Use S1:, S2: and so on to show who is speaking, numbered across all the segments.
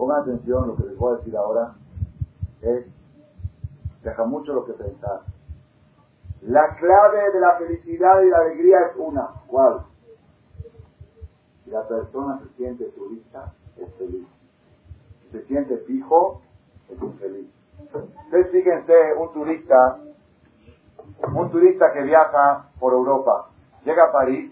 S1: Pongan atención, lo que les voy a decir ahora es, deja mucho lo que pensar. La clave de la felicidad y la alegría es una. ¿Cuál? Si la persona se siente turista, es feliz. Si se siente fijo, es infeliz. Ustedes fíjense, un turista, un turista que viaja por Europa, llega a París,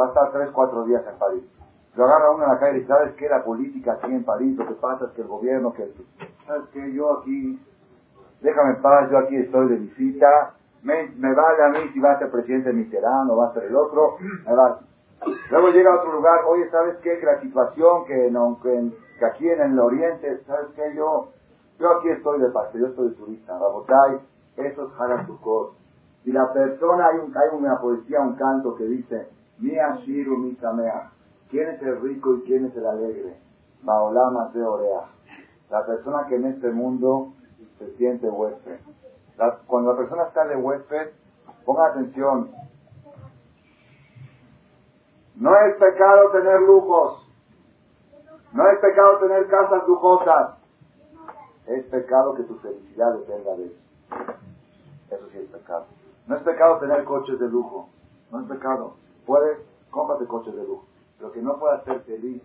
S1: va a estar 3, 4 días en París. Lo agarra uno en la calle y ¿sabes qué? La política aquí en París, lo que pasa es que el gobierno, que... ¿Sabes qué? Yo aquí, déjame en paz, yo aquí estoy de visita, me, me vale a mí si va a ser presidente Mitterrand o va a ser el otro, me vale. Luego llega a otro lugar, oye, ¿sabes qué? Que la situación que, que, que aquí en el oriente, ¿sabes qué? Yo, yo aquí estoy de paso, yo estoy de turista, Rabotay, eso es Harasukot. Y la persona, hay, un, hay una poesía, un canto que dice, Mi Ashiru, mi Kamea, ¿quién es el rico y quién es el alegre? Baolama de Orea. La persona que en este mundo se siente huésped. cuando la persona está de huésped, ponga atención, no es pecado tener lujos. No es pecado tener casas lujosas. Es pecado que tu felicidad dependa de eso. Eso sí es pecado. No es pecado tener coches de lujo. No es pecado. Puedes, cómprate coches de lujo. Pero que no puedas ser feliz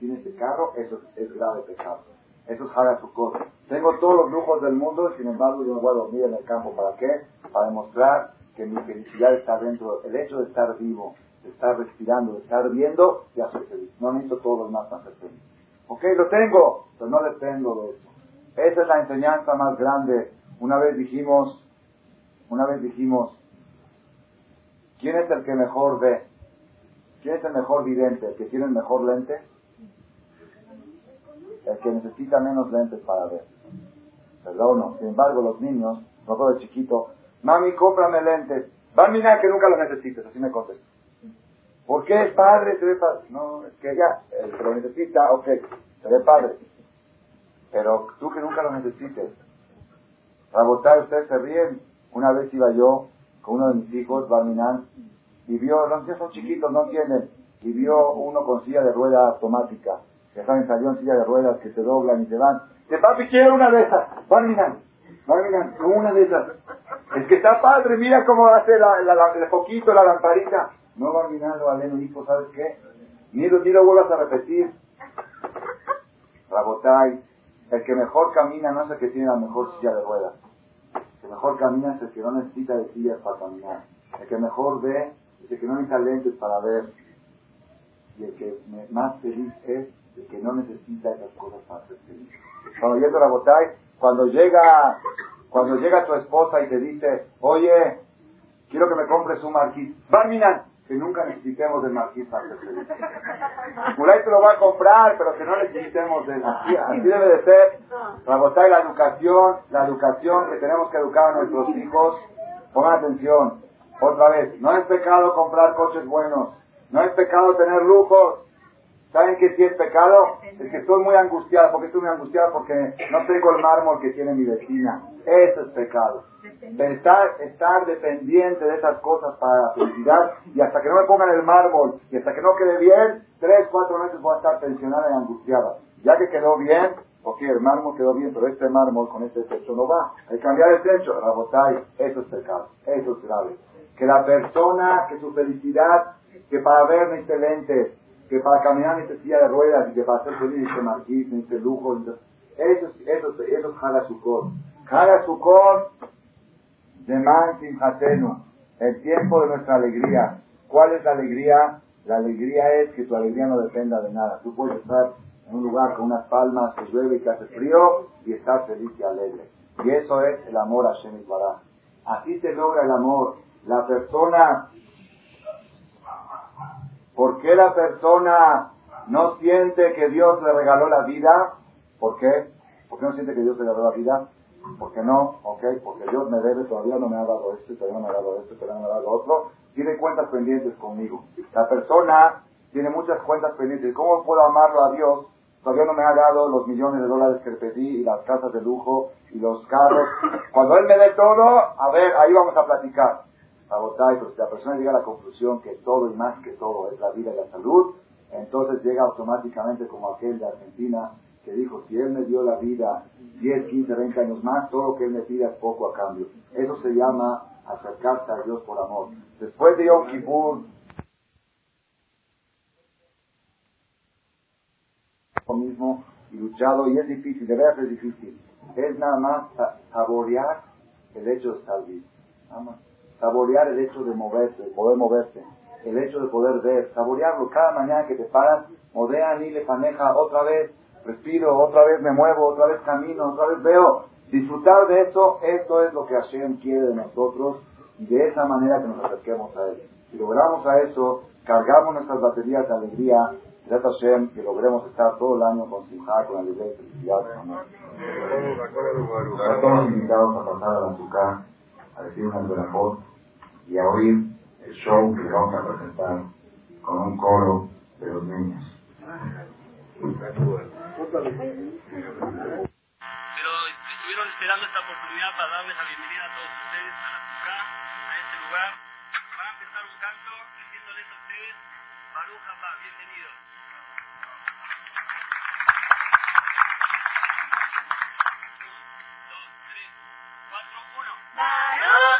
S1: sin ese carro, eso es, grave pecado. Eso es haga su cosa. Tengo todos los lujos del mundo y sin embargo yo me voy a dormir en el campo. ¿Para qué? Para demostrar que mi felicidad está dentro. El hecho de estar vivo, de estar respirando, de estar viendo, ya soy feliz. No necesito todos los más para ser feliz. Ok, lo tengo, pero no dependo de eso. Esa es la enseñanza más grande. Una vez dijimos, una vez dijimos, ¿quién es el que mejor ve? ¿Quién es el mejor vidente? ¿El que tiene el mejor lente? El que necesita menos lentes para ver. ¿Verdad no? Sin embargo, los niños, nosotros de chiquito, mami, cómprame lentes. Va a mirar que nunca los necesites, así me contesta. ¿Por qué es padre? Se ve padre. No, es que ya, el que lo necesita, ok, se ve padre. Pero tú que nunca lo necesites. Rabotar, ustedes se ríen. Una vez iba yo con uno de mis hijos, Barminan, y vio, niños son chiquitos, no tienen, y vio uno con silla de rueda automática, que saben salió en silla de ruedas que se doblan y se van. De papi, quiero una de esas. Barminan, Barminan, con una de esas. Es que está padre, mira cómo hace la, el foquito, la lamparita. No va mirando a Leno, hijo, ¿sabes qué? Ni lo, ni lo vuelvas a repetir. Rabotay, el que mejor camina no es el que tiene la mejor silla de ruedas. El que mejor camina es el que no necesita de sillas para caminar. El que mejor ve el que no necesita lentes para ver. Y el que más feliz es el que no necesita esas cosas para ser feliz. Cuando llega Rabotay, cuando llega, cuando llega tu esposa y te dice, oye, quiero que me compres un marquís. Barminan, que nunca necesitemos del marqués para ser feliz. Mulay te lo va a comprar, pero que no necesitemos de así, así debe de ser. Rabotay, la educación, la educación que tenemos que educar a nuestros hijos. Pongan atención. Otra vez, no es pecado comprar coches buenos. No es pecado tener lujos. ¿Saben qué sí es pecado? Es que estoy muy angustiada. ¿Por qué estoy muy angustiada? Porque no tengo el mármol que tiene mi vecina. Eso es pecado. Pensar, estar dependiente de esas cosas para la felicidad y hasta que no me pongan el mármol y hasta que no quede bien, tres, cuatro meses voy a estar pensionada y angustiada. Ya que quedó bien, ok, el mármol quedó bien, pero este mármol con este techo no va. Hay que cambiar el techo, Rabotay, eso es pecado, eso es grave. Que la persona, que su felicidad, que para ver necesite lentes, que para caminar necesita silla de ruedas y que para ser feliz necesita marquís, necesita lujo, eso, eso, eso es Haga Sukkot. Haga Sukkot de Man el tiempo de nuestra alegría. ¿Cuál es la alegría? La alegría es que tu alegría no dependa de nada. Tú puedes estar en un lugar con unas palmas que llueve y que hace frío y estar feliz y alegre. Y eso es el amor a Shem Así se logra el amor. La persona, ¿por qué la persona no siente que Dios le regaló la vida? ¿Por qué? ¿Por qué no siente que Dios le regaló la vida? ¿Por qué no? Ok, porque Dios me debe, todavía no me ha dado esto, todavía no me ha dado esto, todavía no me ha dado otro. Tiene cuentas pendientes conmigo. La persona tiene muchas cuentas pendientes. ¿Cómo puedo amarlo a Dios? Todavía no me ha dado los millones de dólares que le pedí y las casas de lujo y los carros. Cuando Él me dé todo, a ver, ahí vamos a platicar. A votar, pero si la persona llega a la conclusión que todo y más que todo es la vida y la salud, entonces llega automáticamente como aquel de Argentina que dijo, si Él me dio la vida 10, 15, 20 años más, todo lo que Él me pida es poco a cambio. Eso se llama acercarse a Dios por amor. Después de Yom Kippur, mismo y luchado, y es difícil, de verdad es difícil. Es nada más saborear el hecho de estar. Nada más. Saborear el hecho de moverse, de poder moverse. El hecho de poder ver, saborearlo cada mañana que te paras, modea ni le paneja otra vez, respiro, otra vez me muevo, otra vez camino, otra vez veo. Disfrutar de eso, esto es lo que Hashem quiere de nosotros y de esa manera que nos acerquemos a Él. Si logramos a eso, cargamos nuestras baterías de alegría, de Hashem, que logremos estar todo el año con Simha, con alegría y felicidad. Todos invitados a pasar a la a decir una voz y a oír el show que vamos a presentar con un coro de los niños.
S2: Pero estuvieron esperando esta oportunidad para darles la bienvenida a todos ustedes a la a este lugar. Van a empezar un canto diciéndoles a ustedes, Baruch Abba, bienvenidos. Uno.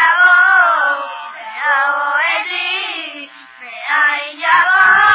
S3: Ai yavo yavo edi me ai yavo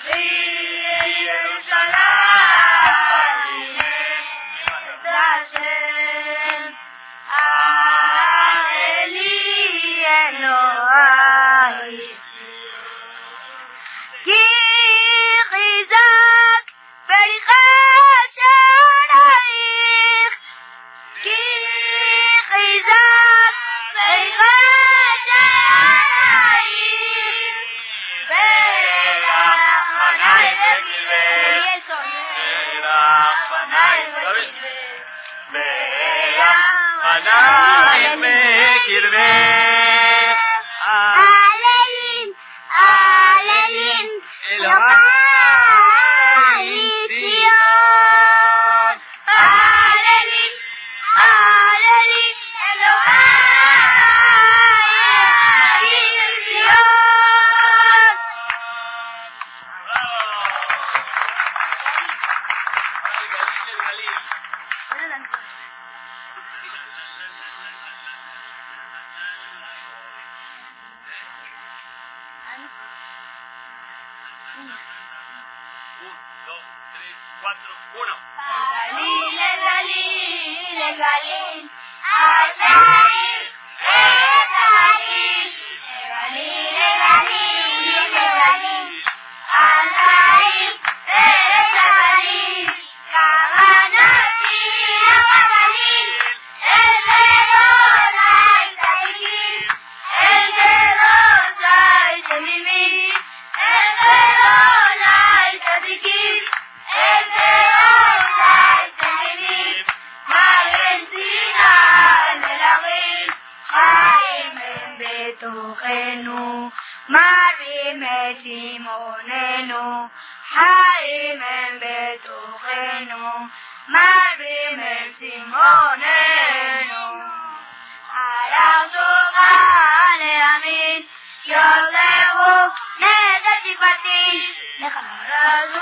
S3: Hey! Arazuka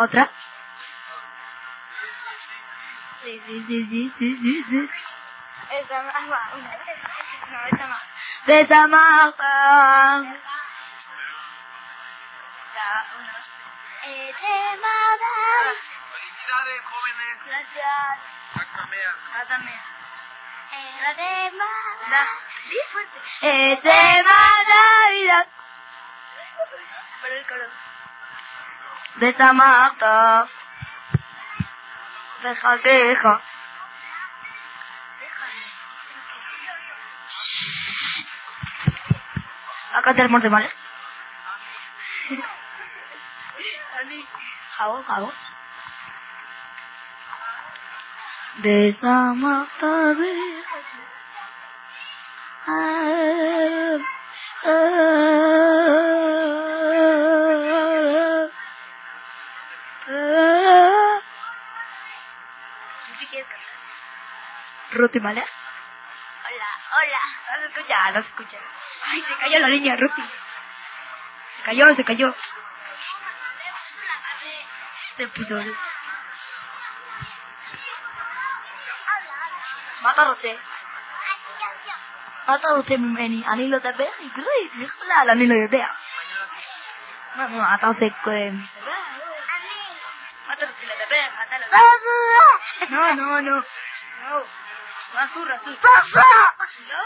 S3: ¿Otra? Sí, sí, sí, sí, sí, sí, sí. Esa más, va, una. No, esa más. Besamacham.
S2: Felicidades, jóvenes.
S3: Gracias.
S2: Acamea.
S3: De. Bien fuerte. Es de Navidad. Por el color. De esta mata. Deja deja. Acá de mal. Jabón, jabón. De esa mata de... Ah, ah, Ruti, ¿vale? Hola, hola. No se escucha, no se escucha. Ay, se cayó la línea, Ruti. Se cayó, se cayó. Se puso. Matarote. Matarote mimeni. Anilo te ve. Y creo que la anilo yo te. No, no, hasta se coe. Ve, mátalo. No, no, no. No. Basura, basura. No.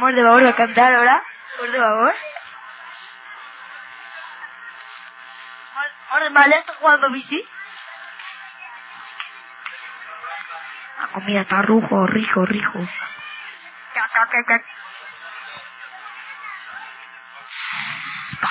S3: Por favor, va a cantar ahora. Por favor. Ahora, ¿vale? ¿Estás jugando bici? La comida está rujo, rico, rico. Ca, ca, ca,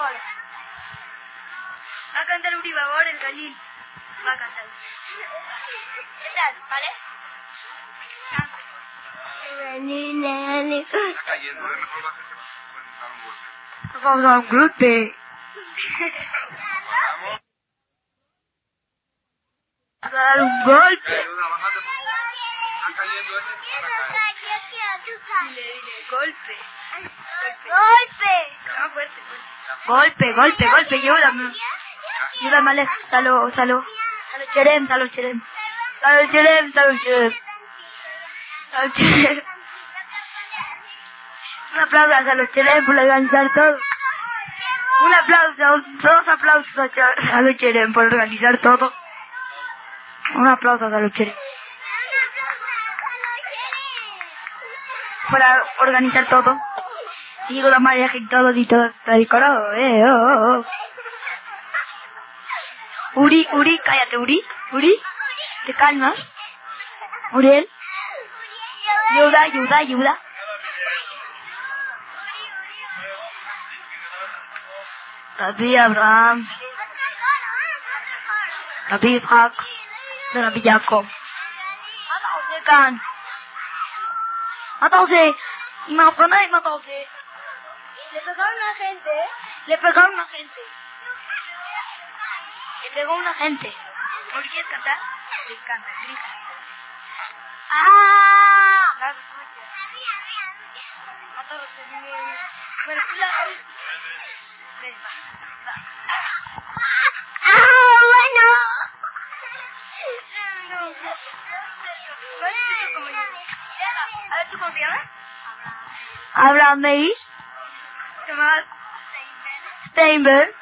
S3: cosa. Va a cantar un divagor el Galil. Va a cantar. ¿Qué tal? ¿Vale?
S2: Está cayendo. Mejor para
S3: Vamos a dar un golpe.
S2: Vamos.
S3: A dar un golpe.
S2: Ayuda, bájate. Ese. Está cayendo.
S3: Dile, dile, golpe.
S4: Golpe.
S3: No, fuerte, fuerte. Golpe, golpe, golpe, ayúdame. Ayúdame, Alex. Salo, salo. Salo cherem, salo cherem. Salo cherem, salo cherem. Cherem. Un aplauso a Salo cherem por organizar todo. Un aplauso, dos aplausos a Salo cherem por organizar todo. Un aplauso a Salo cherem por a- organizar todo. Digo la María y todo y todo está decorado, eh, oh, oh, oh. Uri, Uri, cállate, Uri, Uri, te calmas. Uriel, ayuda, ayuda, ayuda. Rabbi Abraham, Rabbi Isaac, Rabbi Jacob. Y me y. Le pegaron a gente. Le pegaron a gente. Le pegó una gente. ¿No quieres cantar? Le canta, grita. ¡Ah! Bueno, escucho como yo. A ver, ¿tú cómo te llamas? Abraham Meir. ¿Qué más? Steinberg.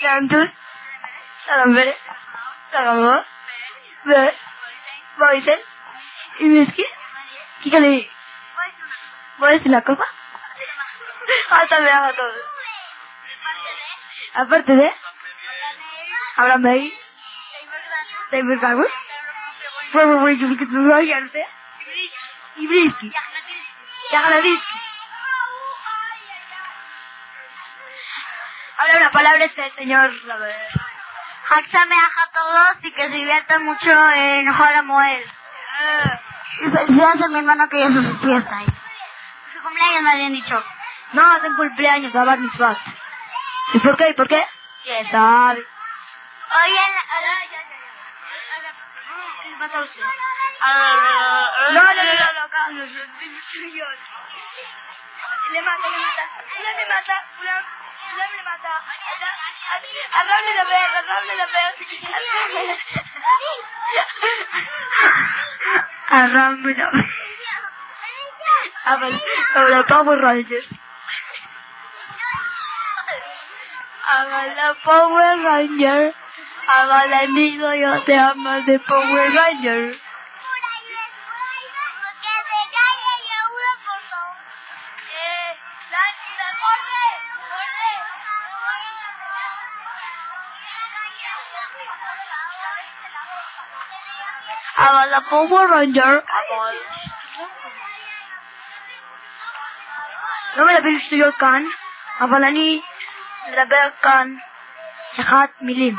S3: Santos. Salambre. Sagamo. Ver. Boysen. ¿Y Miski? Kíkale. ¿Voy a decir una cosa? Hasta me haga todo. Aparte de... Abraham Meir. Steinberg Garwood. Sonra gıdılar gelse. İbrilski. Yagladilski. Habla una palabra este señor.
S4: Haxame a todos y que se diviertan mucho en Joramoel. Y felicidades a mi hermano que ya se su fiesta. Su cumpleaños me habían dicho.
S3: No, hacen cumpleaños, va a mis ¿Y por qué? ¿Y por qué? ¿Quién sabe?
S4: Hoy
S3: en, 14. No, no, no, no, no, Le mata, le mata. Le mata, le mata. A Raúl le veo, a Raúl le veo. A Raúl la Power Rangers. Aber la Power Rangers. Amada amigo,
S4: yo te amo de Power Ranger. Ah, Amada Power
S3: Ranger. Amada Bill Studio Khan. Avalani Rebecca Khan. Milim.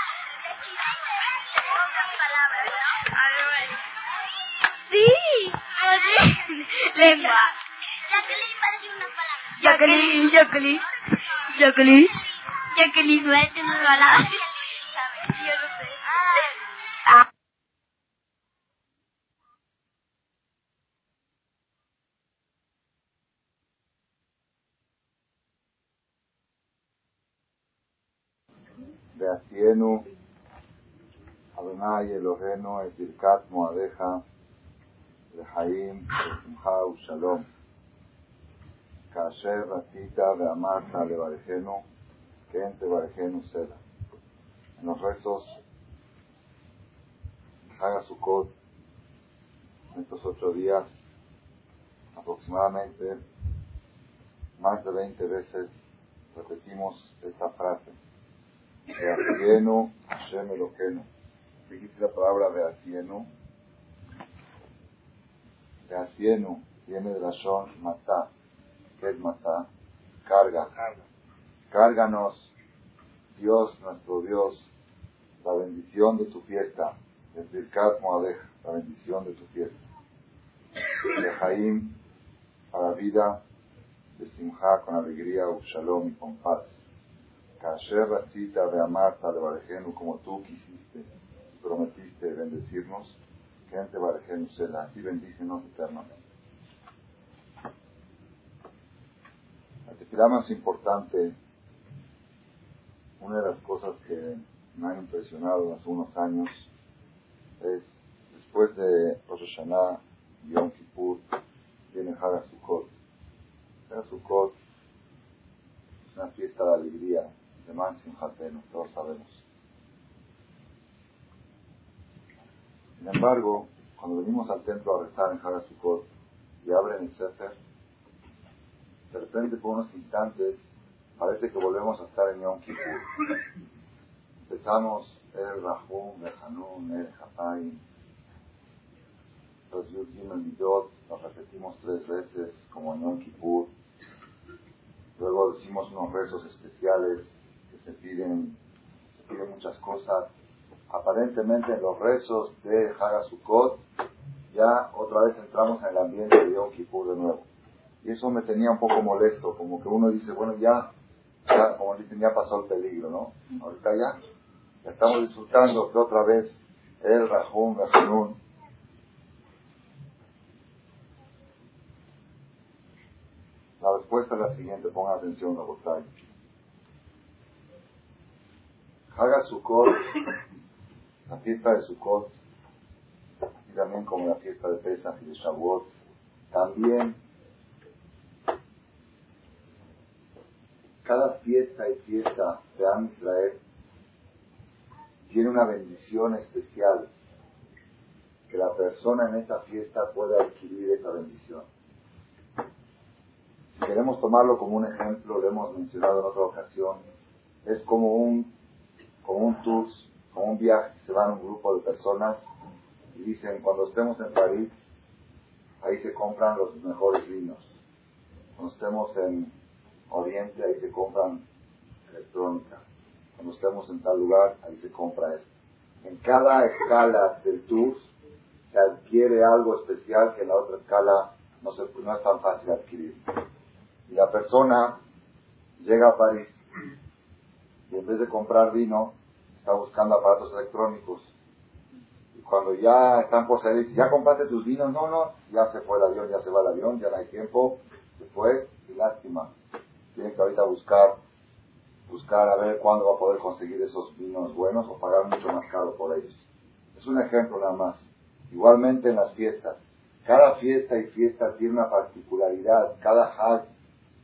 S3: palabras, Lengua.
S4: Jacqueline.
S3: Jacqueline, Jacqueline. Jacqueline. Palabras. No sé.
S1: Adonai Eloheno es Birkat Moadeja, Lehaim, Simcha Shalom. Kasher Ratita Beamata Levarejenu, Ken Tevarejenu Sela. En los rezos, Hagasukot, en estos ocho días, aproximadamente más de 20 veces repetimos esta frase. Hashem Eloqueno. Dijiste la palabra Beatienu. Beatienu viene de la Shon Matá. ¿Qué es Matá? Carga. Cárganos, Dios, nuestro Dios, la bendición de tu fiesta. El Birkat Moadej, la bendición de tu fiesta. De Jaim, a la vida, de Simha con alegría, Shalom y con paz. Kasher Racita de Amarta de como tú quisiste prometiste bendecirnos, que ante Barejenu será, así bendícenos eternamente. La tefilá más importante, una de las cosas que me han impresionado hace unos años, es después de Rosh Hashanah Yom Kippur, viene Haga Sukkot. Haga Sukkot es una fiesta de alegría, de más todos sabemos. Sin embargo, cuando venimos al templo a rezar en Haga Sukkot y abren el Sefer, de repente por unos instantes parece que volvemos a estar en Yom Kippur. Empezamos el Rahum, el Hanun, el Hapaim, los Yud Gimel Midot, los repetimos tres veces como en Yom Kippur. Luego decimos unos rezos especiales que se piden muchas cosas. Aparentemente en los rezos de Haga Sukkot ya otra vez entramos en el ambiente de Yom Kippur de nuevo. Y eso me tenía un poco molesto, como que uno dice, bueno, ya, ya como dicen, ya pasó el peligro, ¿no? Ahorita ya, ya estamos disfrutando de otra vez el el Hanun. La respuesta es la siguiente, pongan atención, Rabotay. Haga Sukkot, la fiesta de Sukkot, y también como la fiesta de Pesach y de Shavuot, también cada fiesta y fiesta de Am Israel tiene una bendición especial que la persona en esta fiesta puede adquirir esa bendición. Si queremos tomarlo como un ejemplo, lo hemos mencionado en otra ocasión, es como un, como un tour, como un viaje, se van un grupo de personas y dicen, cuando estemos en París, ahí se compran los mejores vinos. Cuando estemos en Oriente, ahí se compran electrónica. Cuando estemos en tal lugar, ahí se compra esto. En cada escala del tour se adquiere algo especial que en la otra escala no, se, no es tan fácil adquirir. Y la persona llega a París y en vez de comprar vino, está buscando aparatos electrónicos. Y cuando ya están por salir, ¿ya compraste tus vinos? No, no, ya se fue el avión, ya se va el avión, ya no hay tiempo, se fue, y lástima. Tiene que ahorita buscar, buscar a ver cuándo va a poder conseguir esos vinos buenos o pagar mucho más caro por ellos. Es un ejemplo nada más. Igualmente en las fiestas. Cada fiesta y fiesta tiene una particularidad, cada hajj,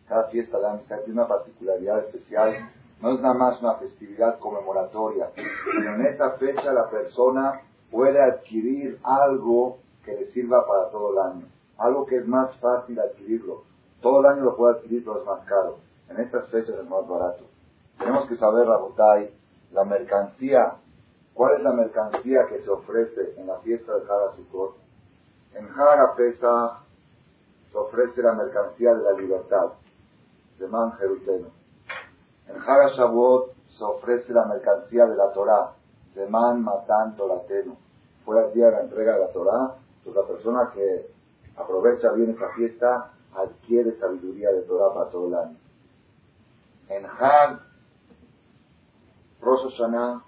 S1: cada fiesta de amistad tiene una particularidad especial. No es nada más una festividad conmemoratoria, sino en esta fecha la persona puede adquirir algo que le sirva para todo el año. Algo que es más fácil adquirirlo. Todo el año lo puede adquirir, pero es más caro. En estas fechas es más barato. Tenemos que saber, Rabotai, la mercancía ¿Cuál es la mercancía que se ofrece en la fiesta de Sukkot? En Haga Pesa se ofrece la mercancía de la libertad, de Man Jeruteno. En Haga Shavuot se ofrece la mercancía de la Torah, de Man Matan Torateno. Fue el día de la entrega de la Torah, pues la persona que aprovecha bien esta fiesta adquiere sabiduría de Torah para todo el año. En Hag Rosh Hashanah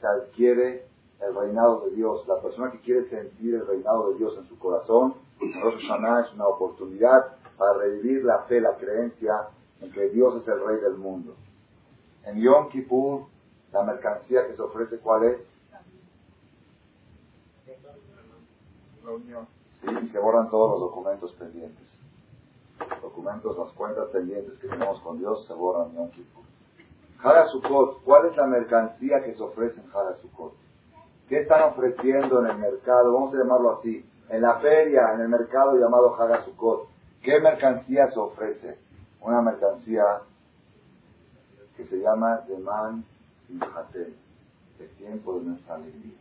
S1: se adquiere el reinado de Dios. La persona que quiere sentir el reinado de Dios en su corazón, Rosh Hashanah es una oportunidad para revivir la fe, la creencia en que Dios es el rey del mundo. En Yom Kippur, la mercancía que se ofrece, ¿cuál es? Sí, y se borran todos los documentos pendientes. documentos, las cuentas pendientes que tenemos con Dios se borran en Yom Kippur. Sukkot, ¿cuál es la mercancía que se ofrece en Sukkot? ¿Qué están ofreciendo en el mercado? Vamos a llamarlo así. En la feria, en el mercado llamado Sukkot. ¿Qué mercancía se ofrece? Una mercancía que se llama Deman Simhatel, el tiempo de nuestra alegría.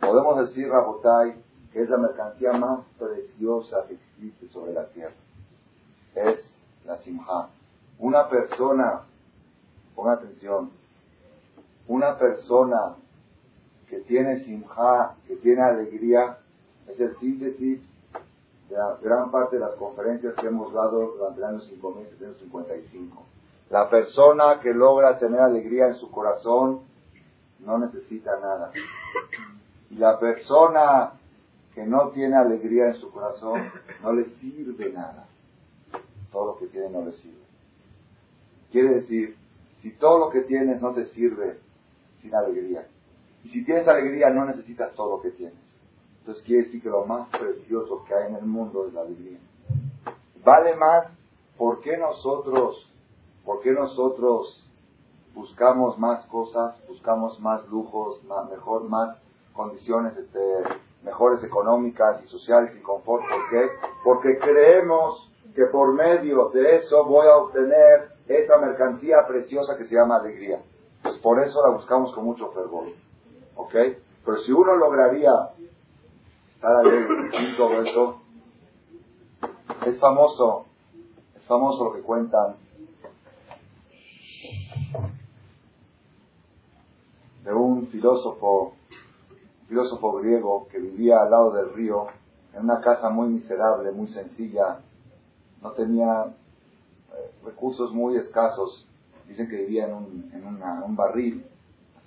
S1: Podemos decir, Rabotai, que es la mercancía más preciosa que existe sobre la tierra. Es la Simha. Una persona Ponga atención. Una persona que tiene simja, que tiene alegría, es el síntesis la gran parte de las conferencias que hemos dado durante el año 5755. La persona que logra tener alegría en su corazón no necesita nada. Y la persona que no tiene alegría en su corazón no le sirve nada. Todo lo que tiene no le sirve. Quiere decir si todo lo que tienes no te sirve sin alegría, y si tienes alegría no necesitas todo lo que tienes. Entonces quiere decir que lo más precioso que hay en el mundo es la alegría. Vale más, ¿por qué nosotros, por qué nosotros buscamos más cosas, buscamos más lujos, más, mejor, más condiciones este, mejores económicas y sociales y confort? ¿Por qué? Porque creemos que por medio de eso voy a obtener esa mercancía preciosa que se llama alegría. Pues por eso la buscamos con mucho fervor. ¿Ok? Pero si uno lograría alegre sin todo eso, es famoso, es famoso lo que cuentan de un filósofo, filósofo griego que vivía al lado del río, en una casa muy miserable, muy sencilla, no tenía recursos muy escasos. Dicen que vivía en un, en un barril,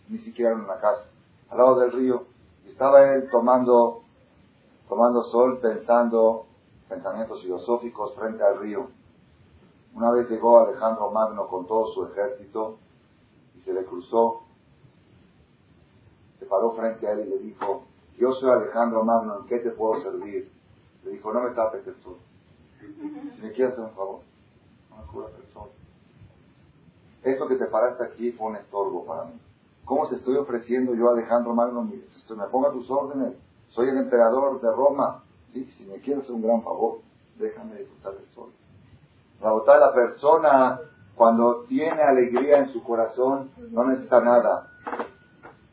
S1: ni siquiera en una casa, al lado del río. Estaba él tomando, tomando sol, pensando pensamientos filosóficos frente al río. Una vez llegó Alejandro Magno con todo su ejército y se le cruzó, se paró frente a él y le dijo, yo soy Alejandro Magno, ¿en qué te puedo servir? Le dijo, no me tapes el sol. Si me quieres hacer un favor, una persona. esto que te paraste aquí fue un estorbo para mí. ¿Cómo te estoy ofreciendo yo a Alejandro Magno? Me ponga tus órdenes. Soy el emperador de Roma. Si me quieres un gran favor, déjame disfrutar del sol. La de la persona, cuando tiene alegría en su corazón, no necesita nada.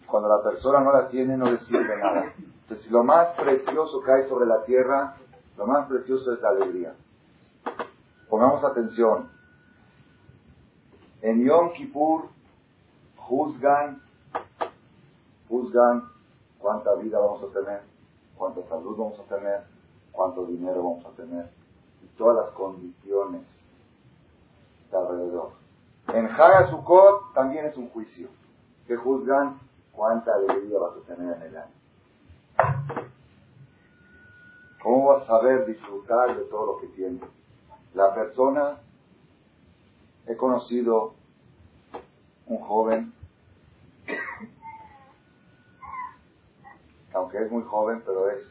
S1: Cuando la persona no la tiene, no le sirve nada. Entonces, lo más precioso que hay sobre la tierra, lo más precioso es la alegría. Pongamos atención. En Yom Kippur juzgan, juzgan cuánta vida vamos a tener, cuánta salud vamos a tener, cuánto dinero vamos a tener y todas las condiciones de alrededor. En Hagasukot también es un juicio, que juzgan cuánta alegría vas a tener en el año. ¿Cómo vas a saber disfrutar de todo lo que tienes? La persona, he conocido un joven, aunque es muy joven, pero es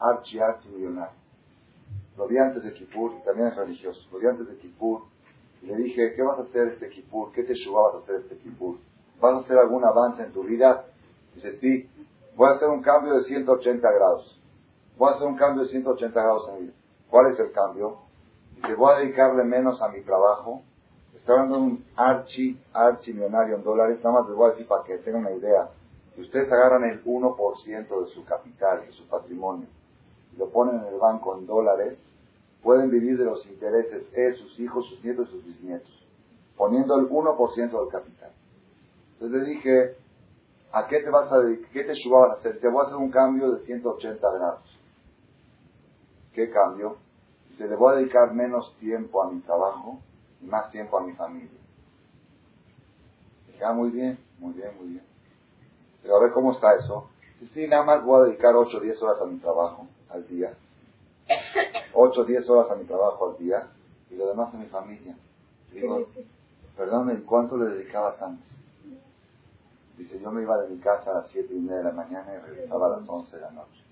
S1: archi, archi millonario. Lo vi antes de Kipur, y también es religioso, lo vi antes de Kipur, y le dije, ¿qué vas a hacer este Kipur? ¿Qué te vas a hacer este Kipur? ¿Vas a hacer algún avance en tu vida? Dice, sí, voy a hacer un cambio de 180 grados. Voy a hacer un cambio de 180 grados en mi vida. ¿Cuál es el cambio? Dice, voy a dedicarle menos a mi trabajo. Estoy hablando un archi, archi millonario en dólares. Nada más les voy a decir para que tengan una idea. Si ustedes agarran el 1% de su capital, de su patrimonio, y lo ponen en el banco en dólares, pueden vivir de los intereses, él, sus hijos, sus nietos y sus bisnietos, poniendo el 1% del capital. Entonces le dije, ¿a qué te vas a dedicar? ¿Qué te vas a hacer? Te voy a hacer un cambio de 180 grados. ¿Qué cambio? Se le voy a dedicar menos tiempo a mi trabajo y más tiempo a mi familia. Ah, muy bien, muy bien, muy bien. Pero a ver cómo está eso. Sí, nada más voy a dedicar 8 o 10 horas a mi trabajo al día. 8 o 10 horas a mi trabajo al día y lo demás a mi familia. Digo, perdón, ¿cuánto le dedicabas antes? Dice, yo me iba de mi casa a las 7 y media de la mañana y regresaba a las 11 de la noche.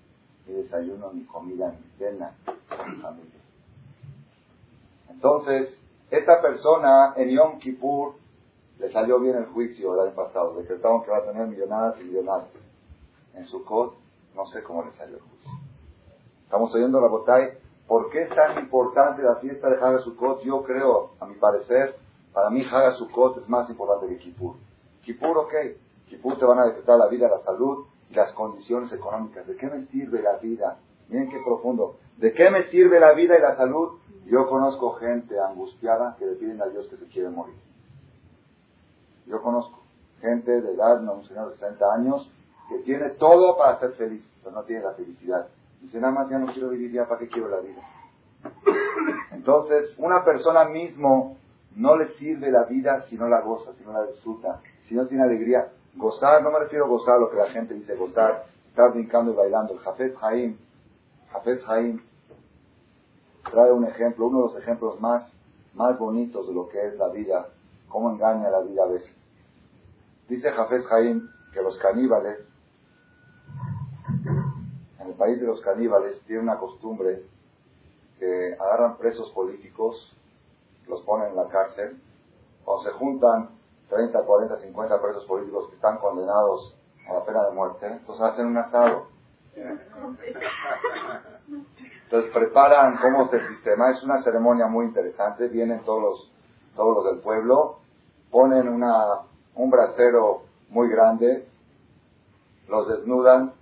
S1: Mi desayuno, mi comida, mi cena, mi familia. Entonces, esta persona en Yom Kippur le salió bien el juicio el año pasado. Decretaron que va a tener millonadas y millonarios. En su cot, no sé cómo le salió el juicio. Estamos oyendo la botella. ¿Por qué es tan importante la fiesta de Haga Sukkot? Yo creo, a mi parecer, para mí Haga Sukkot es más importante que Kippur. Kippur, ok. Kippur te van a decretar la vida, la salud y las condiciones económicas. ¿De qué me sirve la vida? Miren qué profundo. ¿De qué me sirve la vida y la salud? Yo conozco gente angustiada que le piden a Dios que se quiere morir. Yo conozco gente de edad, no, un señor de 60 años, que tiene todo para ser feliz, pero no tiene la felicidad. Dice, nada más ya no quiero vivir, ya para qué quiero la vida. Entonces, una persona mismo no le sirve la vida si no la goza, si no la disfruta, si no tiene alegría. Gozar, no me refiero a gozar lo que la gente dice gozar, estar brincando y bailando. El Jafet Haim, Jafet Haim trae un ejemplo, uno de los ejemplos más, más bonitos de lo que es la vida, cómo engaña la vida a veces. Dice Jafet Haim que los caníbales, en el país de los caníbales, tienen una costumbre que agarran presos políticos, los ponen en la cárcel, o se juntan 30, 40, 50 presos políticos que están condenados a la pena de muerte, entonces hacen un asado. Entonces preparan cómo es el sistema, es una ceremonia muy interesante, vienen todos los, todos los del pueblo, ponen una, un brasero muy grande, los desnudan,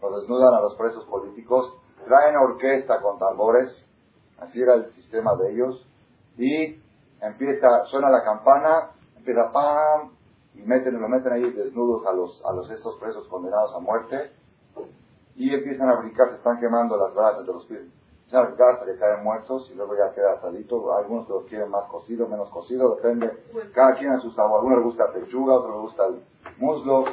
S1: los desnudan a los presos políticos, traen orquesta con tambores, así era el sistema de ellos, y empieza, suena la campana, empieza pam, y meten, lo meten ahí desnudos a los, a los estos presos condenados a muerte, y empiezan a brincar, se están quemando las brasas de los pies. Se a brincar hasta que caen muertos y luego ya queda asadito. Algunos los quieren más cocido, menos cocido, depende. Cada quien a su sabor. A algunos les gusta pechuga, a otros les gusta el muslo.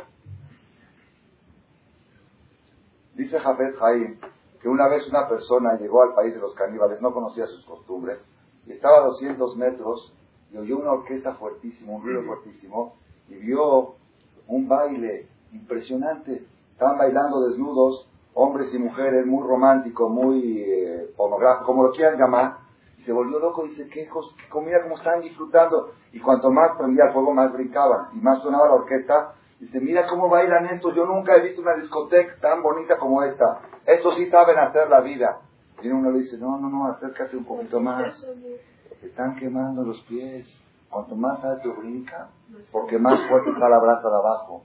S1: Dice Jafet Haim que una vez una persona llegó al país de los caníbales, no conocía sus costumbres, y estaba a 200 metros y oyó una orquesta fuertísima, un ruido fuertísimo, y vio un baile impresionante. Estaban bailando desnudos, hombres y mujeres, muy romántico, muy eh, pornográfico, como lo quieran llamar. Y se volvió loco, dice, qué qué comida, cómo están disfrutando. Y cuanto más prendía el fuego, más brincaban. Y más sonaba la orquesta. Dice, mira cómo bailan estos. Yo nunca he visto una discoteca tan bonita como esta. Estos sí saben hacer la vida. Y uno le dice, no, no, no, acércate un poquito más. Te están quemando los pies. Cuanto más alto brinca, porque más fuerte está la brasa de abajo.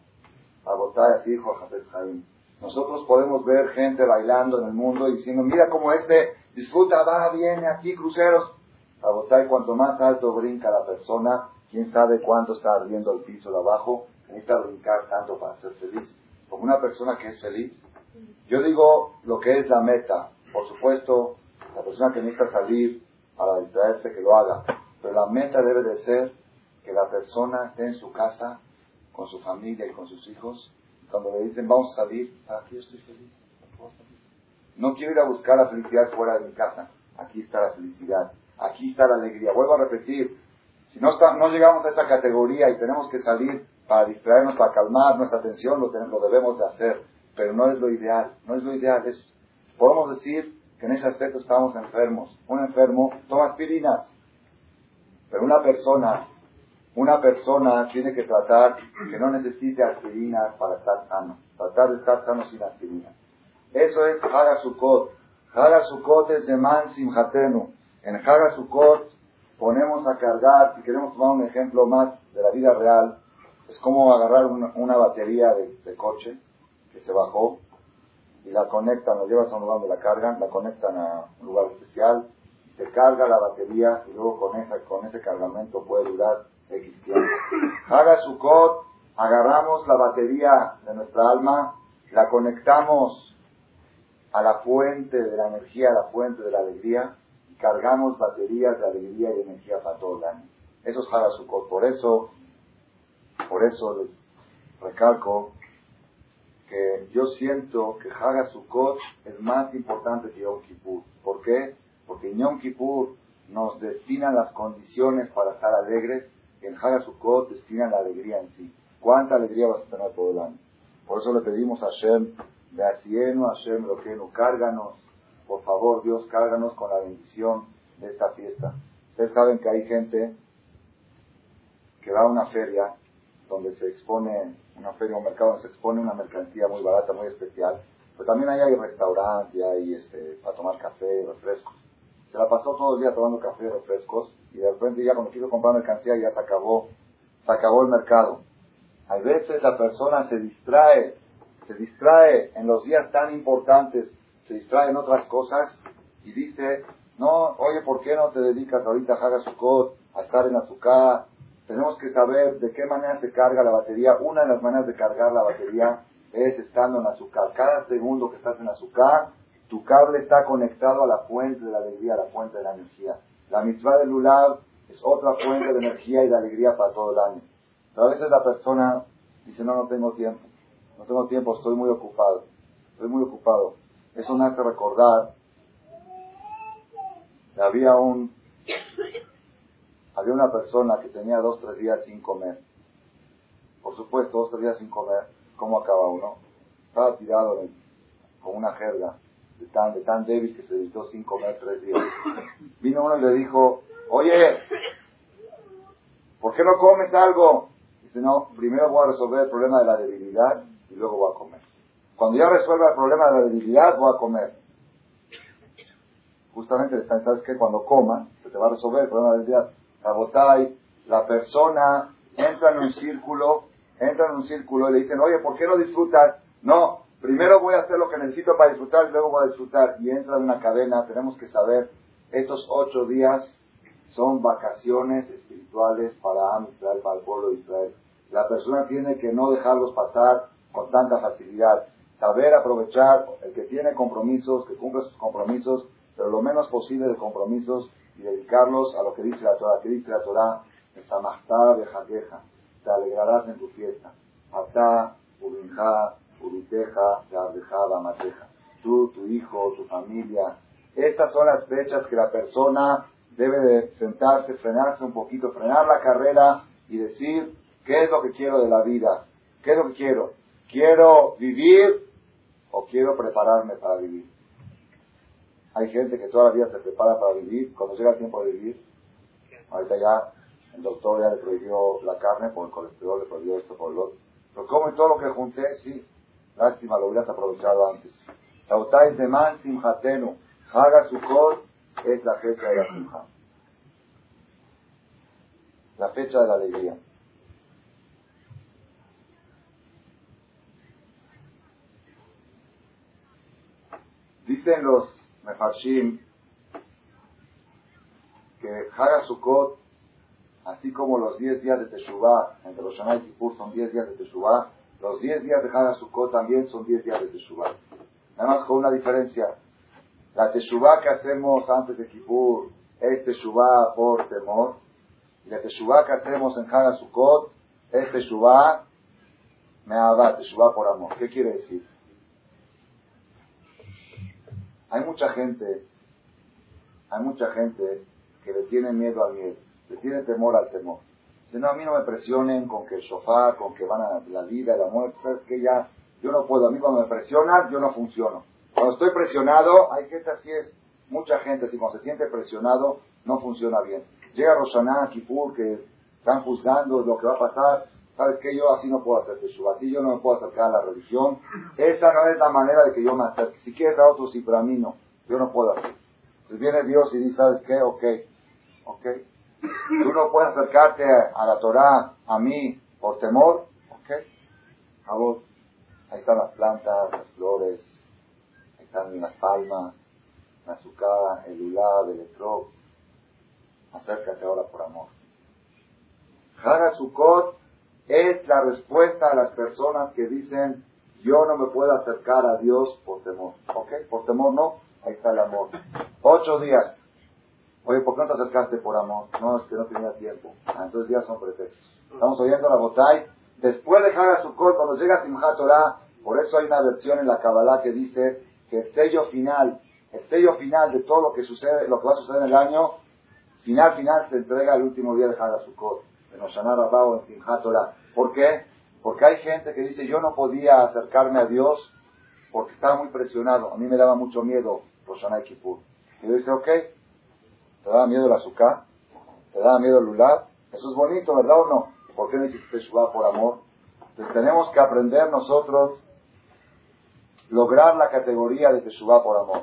S1: A así dijo Jafet Jaim. Nosotros podemos ver gente bailando en el mundo diciendo, mira cómo este disfruta, va, viene aquí, cruceros. A y cuanto más alto brinca la persona, quién sabe cuánto está ardiendo el piso de abajo, necesita brincar tanto para ser feliz. Como una persona que es feliz, yo digo lo que es la meta. Por supuesto, la persona que necesita salir para distraerse, que lo haga. Pero la meta debe de ser que la persona esté en su casa con su familia y con sus hijos cuando le dicen vamos a salir, aquí estoy feliz. No quiero ir a buscar la felicidad fuera de mi casa. Aquí está la felicidad. Aquí está la alegría. Vuelvo a repetir. Si no, no llegamos a esa categoría y tenemos que salir para distraernos, para calmar nuestra atención, lo, tenemos, lo debemos de hacer. Pero no es lo ideal. No es lo ideal. Es, podemos decir que en ese aspecto estamos enfermos. Un enfermo toma aspirinas. Pero una persona una persona tiene que tratar que no necesite aspirinas para estar sano. Tratar de estar sano sin aspirinas. Eso es. Haga Sukkot es de Man Simhatenu. En Haga Sukkot ponemos a cargar, si queremos tomar un ejemplo más de la vida real, es como agarrar una, batería de, coche que se bajó y la conectan, la llevas a un lugar donde la cargan, la conectan a un lugar especial, se carga la batería y luego con, esa, con ese cargamento puede durar X tiempo. Haga Sukkot, agarramos la batería de nuestra alma, la conectamos a la fuente de la energía, a la fuente de la alegría, y cargamos baterías de alegría y energía para todo el año. Eso es Haga Sukkot. Por eso, por eso les recalco que yo siento que Haga Sukkot es más importante que Yom Kippur. ¿Por qué? Porque Yom Kippur nos destina las condiciones para estar alegres en Hagasukot destina la alegría en sí. ¿Cuánta alegría vas a tener todo el año? Por eso le pedimos a Hashem, de Asienu, Hashem, no cárganos, por favor Dios, cárganos con la bendición de esta fiesta. Ustedes saben que hay gente que va a una feria donde se expone, una feria o mercado donde se expone una mercancía muy barata, muy especial, pero también ahí hay restaurantes, hay este, para tomar café, refrescos. Se la pasó todo el día tomando café refrescos y de repente ya cuando quiso comprar mercancía ya se acabó, se acabó el mercado. A veces la persona se distrae, se distrae en los días tan importantes, se distrae en otras cosas y dice, no, oye, ¿por qué no te dedicas ahorita a Haga Sukkot, a estar en azúcar? Tenemos que saber de qué manera se carga la batería. Una de las maneras de cargar la batería es estando en azúcar. Cada segundo que estás en azúcar, tu cable está conectado a la fuente de la alegría, a la fuente de la energía. La mitzvah del lulav es otra fuente de energía y de alegría para todo el año. Pero a veces la persona dice, no, no tengo tiempo. No tengo tiempo, estoy muy ocupado. Estoy muy ocupado. Eso me hace recordar que había un había una persona que tenía dos tres días sin comer. Por supuesto, dos tres días sin comer. ¿Cómo acaba uno? Estaba tirado con una jerga de tan, de tan débil que se dedicó sin comer tres días. Vino uno y le dijo, oye, ¿por qué no comes algo? Dice, no, primero voy a resolver el problema de la debilidad y luego voy a comer. Cuando ya resuelva el problema de la debilidad, voy a comer. Justamente, ¿sabes que Cuando coma, se te va a resolver el problema de la debilidad. Rabotai, la persona entra en un círculo, entra en un círculo y le dicen, oye, ¿por qué no disfrutas? No, Primero voy a hacer lo que necesito para disfrutar luego voy a disfrutar. Y entra en una cadena, tenemos que saber, estos ocho días son vacaciones espirituales para Israel, para el pueblo de Israel. La persona tiene que no dejarlos pasar con tanta facilidad. Saber aprovechar el que tiene compromisos, que cumple sus compromisos, pero lo menos posible de compromisos y dedicarlos a lo que dice la Torah. que dice la Torah? Te alegrarás en tu fiesta. Atá, Ubinja, la Mateja. Tú, tu hijo, tu familia. Estas son las fechas que la persona debe de sentarse, frenarse un poquito, frenar la carrera y decir, ¿qué es lo que quiero de la vida? ¿Qué es lo que quiero? ¿Quiero vivir o quiero prepararme para vivir? Hay gente que toda la vida se prepara para vivir, cuando llega el tiempo de vivir, ahorita ya el doctor ya le prohibió la carne por el colesterol, le prohibió esto por el otro. Pero como todo lo que junté, sí, lástima, lo hubieras aprovechado antes. Tautai de man simhatenu, haga su es la fecha de la simha. La fecha de la alegría. Dicen los Mefarshim que Haga Sukkot, así como los 10 días de Teshuvah, entre los Shana y Kippur son 10 días de Teshuvah, los 10 días de Haga Sukkot también son 10 días de Teshuvah. Nada más con una diferencia. La Teshuvah que hacemos antes de Kippur es Teshuvah por temor. Y la Teshuvah que hacemos en Haga Sukkot es Teshuvah Me'abá, Teshuvah por amor. ¿Qué quiere decir? Hay mucha gente, hay mucha gente que le tiene miedo al miedo, le tiene temor al temor. Dice, no, a mí no me presionen con que el sofá, con que van a la vida, la muerte, sabes que ya, yo no puedo, a mí cuando me presionan, yo no funciono. Cuando estoy presionado, hay gente así es, mucha gente, si cuando se siente presionado, no funciona bien. Llega Roshaná, Kipur, que están juzgando lo que va a pasar, ¿sabes qué? Yo así no puedo hacer Teshuvah, así yo no me puedo acercar a la religión. Esa no es la manera de que yo me acerque. Si quieres a otros, sí, pero a mí no. Yo no puedo hacer. Entonces viene Dios y dice, ¿sabes qué? Ok, ok. Tú no puedes acercarte a la Torah, a mí, por temor, ok. A vos. Ahí están las plantas, las flores, ahí están las palmas, la azúcar, el ulab, el etrog. Acércate ahora por amor. Haga Sukkot es la respuesta a las personas que dicen, yo no me puedo acercar a Dios por temor. ¿Ok? Por temor no, ahí está el amor. Ocho días. Oye, ¿por qué no te acercaste por amor? No, es que no tenía tiempo. Ah, entonces ya son pretextos. Estamos oyendo la botay. Después de Haga Sukkot, cuando llega Simchat Torah, por eso hay una versión en la Kabbalah que dice que el sello final, el sello final de todo lo que sucede, lo que va a suceder en el año, final, final, se entrega el último día de Haga Sukkot en Oshaná o en Simchat ¿Por qué? Porque hay gente que dice, yo no podía acercarme a Dios porque estaba muy presionado. A mí me daba mucho miedo Oshaná y Kippur. Y yo dice, ok, ¿te daba miedo el azúcar? ¿Te daba miedo el lulab? Eso es bonito, ¿verdad o no? ¿Por qué no hiciste Teshuvah por amor? Entonces tenemos que aprender nosotros lograr la categoría de Teshuvah por amor.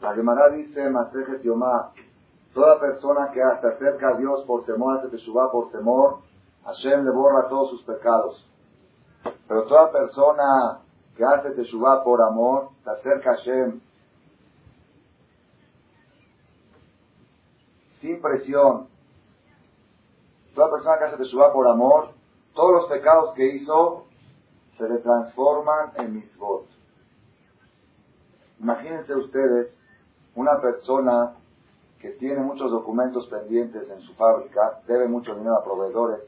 S1: La Gemara dice, Masejet Yomá, toda persona que se acerca a Dios por temor, hace Teshuvah por temor, Hashem le borra todos sus pecados. Pero toda persona que hace Teshuvah por amor, se acerca a Hashem sin presión. Toda persona que hace Teshuvah por amor, todos los pecados que hizo se le transforman en mitzvot. Imagínense ustedes una persona que tiene muchos documentos pendientes en su fábrica, debe mucho dinero a proveedores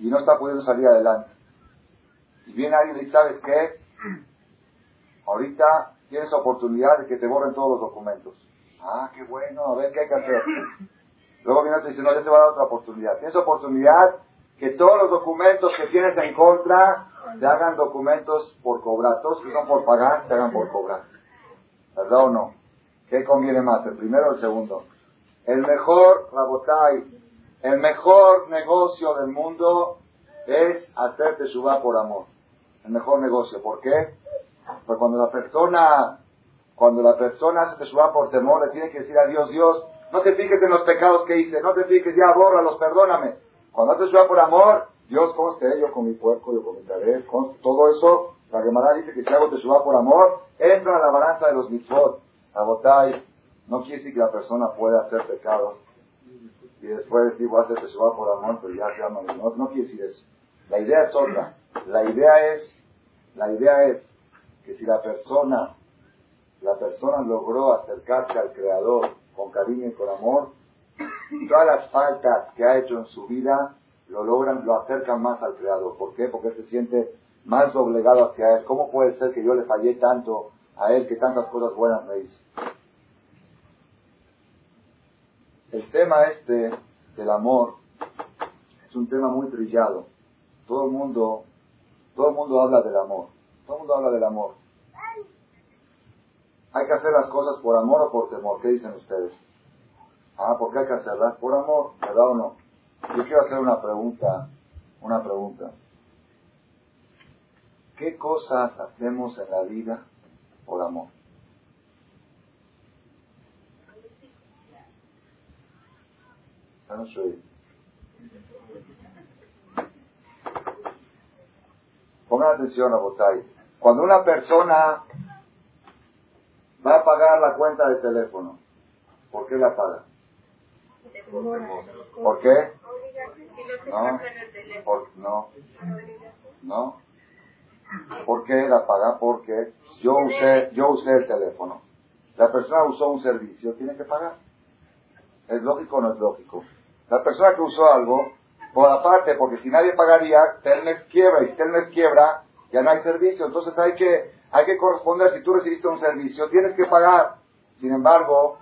S1: y no está pudiendo salir adelante. Y viene alguien y dice, ¿sabes qué? Ahorita tienes oportunidad de que te borren todos los documentos. Ah, qué bueno, a ver qué hay que hacer. Luego viene otro y dice, no, ya te va a dar otra oportunidad. Tienes oportunidad que todos los documentos que tienes en contra te hagan documentos por cobrar. Todos que son por pagar, te hagan por cobrar. ¿Verdad o no? ¿Qué conviene más, el primero o el segundo? El mejor, Rabotai, el mejor negocio del mundo es hacerte suba por amor. El mejor negocio. ¿Por qué? Porque cuando la persona, cuando la persona hace suba por temor, le tiene que decir a Dios, Dios, no te fijes en los pecados que hice, no te fijes, ya bórralos, perdóname. Cuando haces suba por amor, Dios conste, yo con mi puerco, yo con mi con todo eso, la Gemara dice que si hago te suba por amor, entra a la balanza de los mitzvot. Abotay, no quiere decir que la persona pueda hacer pecados y después decir voy a hacer Teshuvah por amor, pero ya se llama. No, no quiere decir eso. La idea es otra. La idea es, la idea es que si la persona, la persona logró acercarse al Creador con cariño y con amor, todas las faltas que ha hecho en su vida lo logran, lo acercan más al Creador. ¿Por qué? Porque se siente más doblegado hacia Él. ¿Cómo puede ser que yo le fallé tanto a Él que tantas cosas buenas me hizo? El tema este del amor es un tema muy trillado. Todo el mundo, todo el mundo habla del amor. Todo el mundo habla del amor. ¿Hay que hacer las cosas por amor o por temor? ¿Qué dicen ustedes? Ah, ¿por qué hay que hacerlas? Por amor, ¿verdad o no? Yo quiero hacer una pregunta, una pregunta. ¿Qué cosas hacemos en la vida por amor? Pongan atención a Botay. Cuando una persona va a pagar la cuenta de teléfono, ¿por qué la paga? ¿Por qué? No, por, no, no. ¿Por qué la paga? Porque yo usé, yo usé el teléfono. La persona usó un servicio, tiene que pagar. ¿Es lógico o no es lógico? La persona que usó algo, por aparte, porque si nadie pagaría, Telmex quiebra, y si Telmex quiebra, ya no hay servicio. Entonces hay que, hay que corresponder, si tú recibiste un servicio, tienes que pagar. Sin embargo,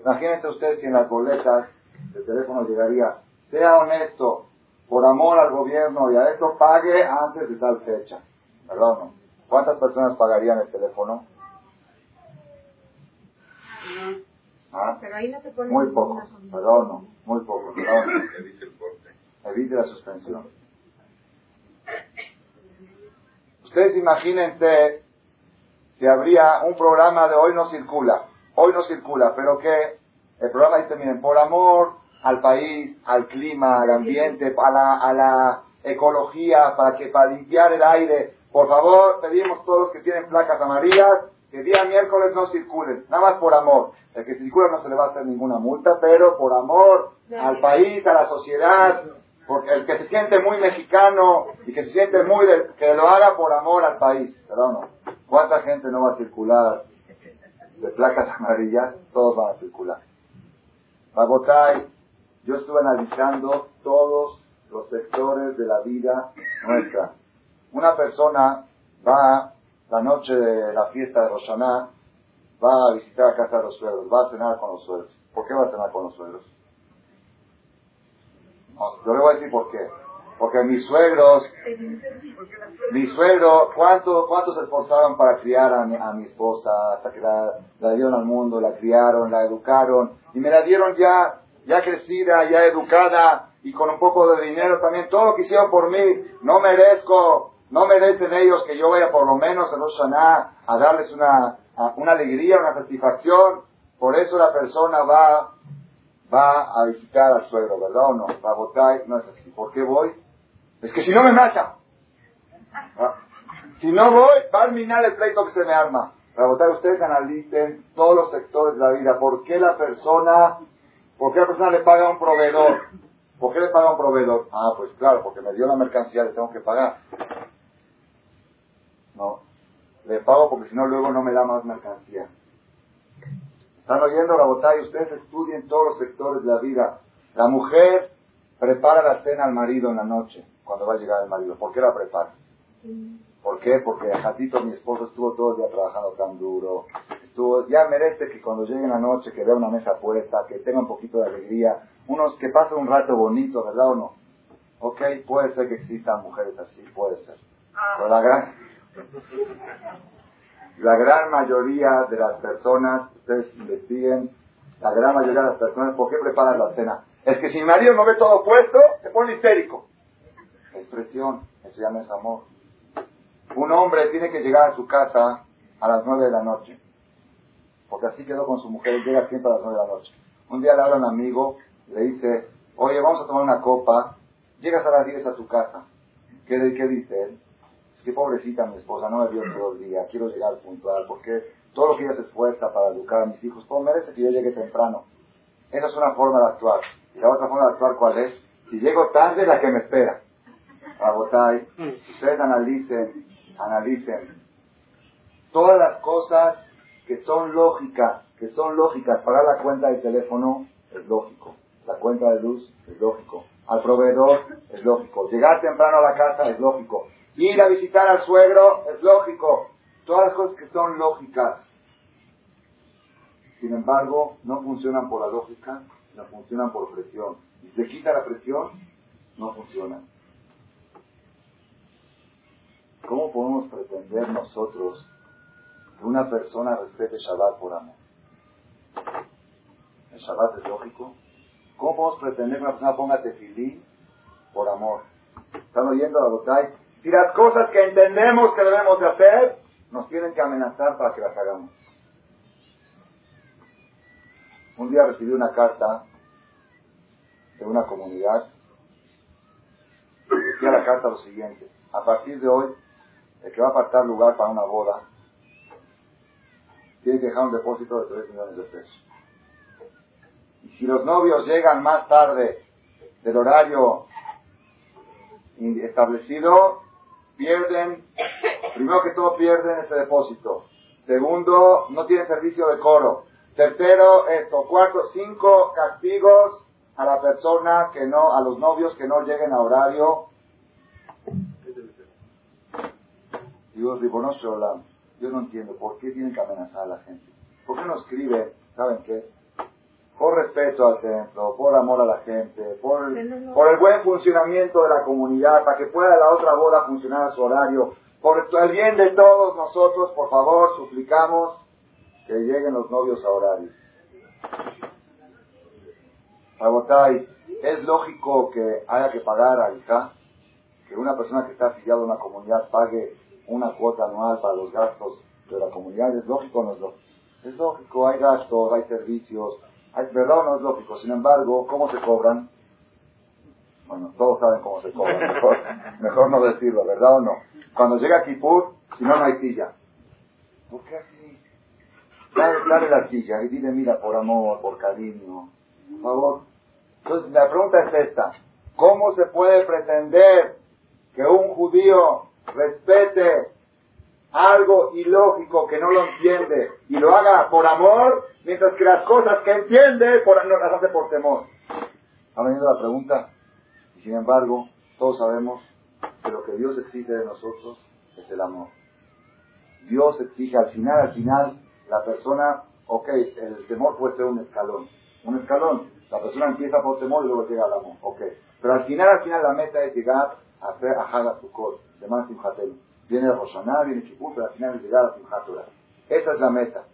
S1: imagínense ustedes si en las boletas el teléfono llegaría, sea honesto, por amor al gobierno y a esto pague antes de tal fecha. ¿Verdad o no? ¿Cuántas personas pagarían el teléfono? ¿Ah? Muy poco, ¿verdad o no? Muy poco, ¿verdad o no? Evite la suspensión. Ustedes imagínense si habría un programa de hoy no circula, hoy no circula, pero que el programa dice, miren, por amor al país, al clima, al ambiente, a la, a la ecología, para que para limpiar el aire, por favor, pedimos todos los que tienen placas amarillas que día miércoles no circulen, nada más por amor. El que circula no se le va a hacer ninguna multa, pero por amor al país, a la sociedad, porque el que se siente muy mexicano y que se siente muy, que lo haga por amor al país, ¿verdad no? ¿Cuánta gente no va a circular de placas amarillas? Todos van a circular. Bagotay, yo estuve analizando todos los sectores de la vida nuestra. Una persona va la noche de la fiesta de Roshaná, va a visitar a casa de los suegros, va a cenar con los suegros. ¿Por qué va a cenar con los suegros? Yo le voy a decir por qué. Porque mis suegros, mi suegro, ¿cuánto, ¿cuánto se esforzaron para criar a mi, esposa hasta que la, la, dieron al mundo, la criaron, la educaron y me la dieron ya, ya crecida, ya educada y con un poco de dinero también, todo lo que hicieron por mí, no merezco no merecen ellos que yo vaya por lo menos a Rosh a darles una, una alegría, una satisfacción. Por eso la persona va, va a visitar al suegro, ¿verdad o no? votar no es así. ¿Por qué voy? Es que si no me mata. Ah, si no voy, va a terminar el pleito que se me arma. Para votar ustedes analicen todos los sectores de la vida. ¿Por qué la persona, por qué la persona le paga a un proveedor? ¿Por qué le paga a un proveedor? Ah, pues claro, porque me dio la mercancía, le tengo que pagar. No, le pago porque si no luego no me da más mercancía. ¿Están oyendo la botella? Ustedes estudien todos los sectores de la vida. La mujer prepara la cena al marido en la noche, cuando va a llegar el marido. ¿Por qué la prepara? ¿Por qué? Porque Jatito, mi esposo, estuvo todo el día trabajando tan duro. Estuvo, ya merece que cuando llegue la noche, que vea una mesa puesta, que tenga un poquito de alegría, unos que pasen un rato bonito, ¿verdad o no? Ok, puede ser que existan mujeres así, puede ser. Ah. Pero la gran, la gran mayoría de las personas, ustedes investiguen, la gran mayoría de las personas, ¿por qué preparan la cena? Es que si mi marido no ve todo puesto, se pone histérico. Expresión, eso ya no es amor. Un hombre tiene que llegar a su casa a las nueve de la noche, porque así quedó con su mujer, llega siempre a las nueve de la noche. Un día le habla un amigo, le dice, oye, vamos a tomar una copa, llegas a las diez a tu casa. ¿Qué, qué dice él? Pobrecita mi esposa, no me vio todo el día, quiero llegar puntual, porque todo lo que ella se esfuerza para educar a mis hijos, pues merece que yo llegue temprano. Esa es una forma de actuar. Y la otra forma de actuar, ¿cuál es? Si llego tarde, la que me espera. Abotay, ustedes analicen, analicen todas las cosas que son lógicas, que son lógicas. Pagar la cuenta de teléfono es lógico. La cuenta de luz es lógico. Al proveedor es lógico. Llegar temprano a la casa es lógico. Ir a visitar al suegro es lógico. Todas las cosas que son lógicas. Sin embargo, no funcionan por la lógica, no funcionan por presión. Si se quita la presión, no funciona. ¿Cómo podemos pretender nosotros que una persona respete Shabbat por amor? ¿El Shabbat es lógico? ¿Cómo podemos pretender que una persona ponga tefilí por amor? ¿Están oyendo la botay? Si las cosas que entendemos que debemos de hacer, nos tienen que amenazar para que las hagamos. Un día recibí una carta de una comunidad. Decía la carta lo siguiente. A partir de hoy, el que va a apartar lugar para una boda, tiene que dejar un depósito de 3 millones de pesos. Y si los novios llegan más tarde del horario establecido, pierden, primero que todo pierden ese depósito. Segundo, no tienen servicio de coro. Tercero, esto. Cuarto, cinco castigos a la persona que no, a los novios que no lleguen a horario. Digo, yo no entiendo por qué tienen que amenazar a la gente. ¿Por qué no escribe, saben qué? Por respeto al templo, por amor a la gente, por, por el buen funcionamiento de la comunidad, para que pueda la otra boda funcionar a su horario, por el bien de todos nosotros, por favor, suplicamos que lleguen los novios a horario. Rabotay, es lógico que haya que pagar a hija, que una persona que está afiliada a una comunidad pague una cuota anual para los gastos de la comunidad. ¿Es lógico o no es lógico? Es lógico, hay gastos, hay servicios, hay, ¿verdad o no es lógico? Sin embargo, ¿cómo se cobran? Bueno, todos saben cómo se cobran, mejor, mejor no decirlo, ¿verdad o no? Cuando llega Kipur, si no, no hay silla. ¿Por qué así? Dale, dale la silla y dile, mira, por amor, por cariño, por favor. Entonces, la pregunta es esta. ¿Cómo se puede pretender que un judío respete algo ilógico que no lo entiende y lo haga por amor, mientras que las cosas que entiende no las hace por temor? Ha venido la pregunta y sin embargo todos sabemos que lo que Dios exige de nosotros es el amor. Dios exige al final, al final, la persona, ok, el temor puede ser un escalón, un escalón, la persona empieza por temor y luego llega al amor, ok. Pero al final, al final la meta es llegar a hacer a Haga Sukkot, de Man Viene Roshaná, viene Kippur, pero al final es llegar a Simchat Esa es la meta.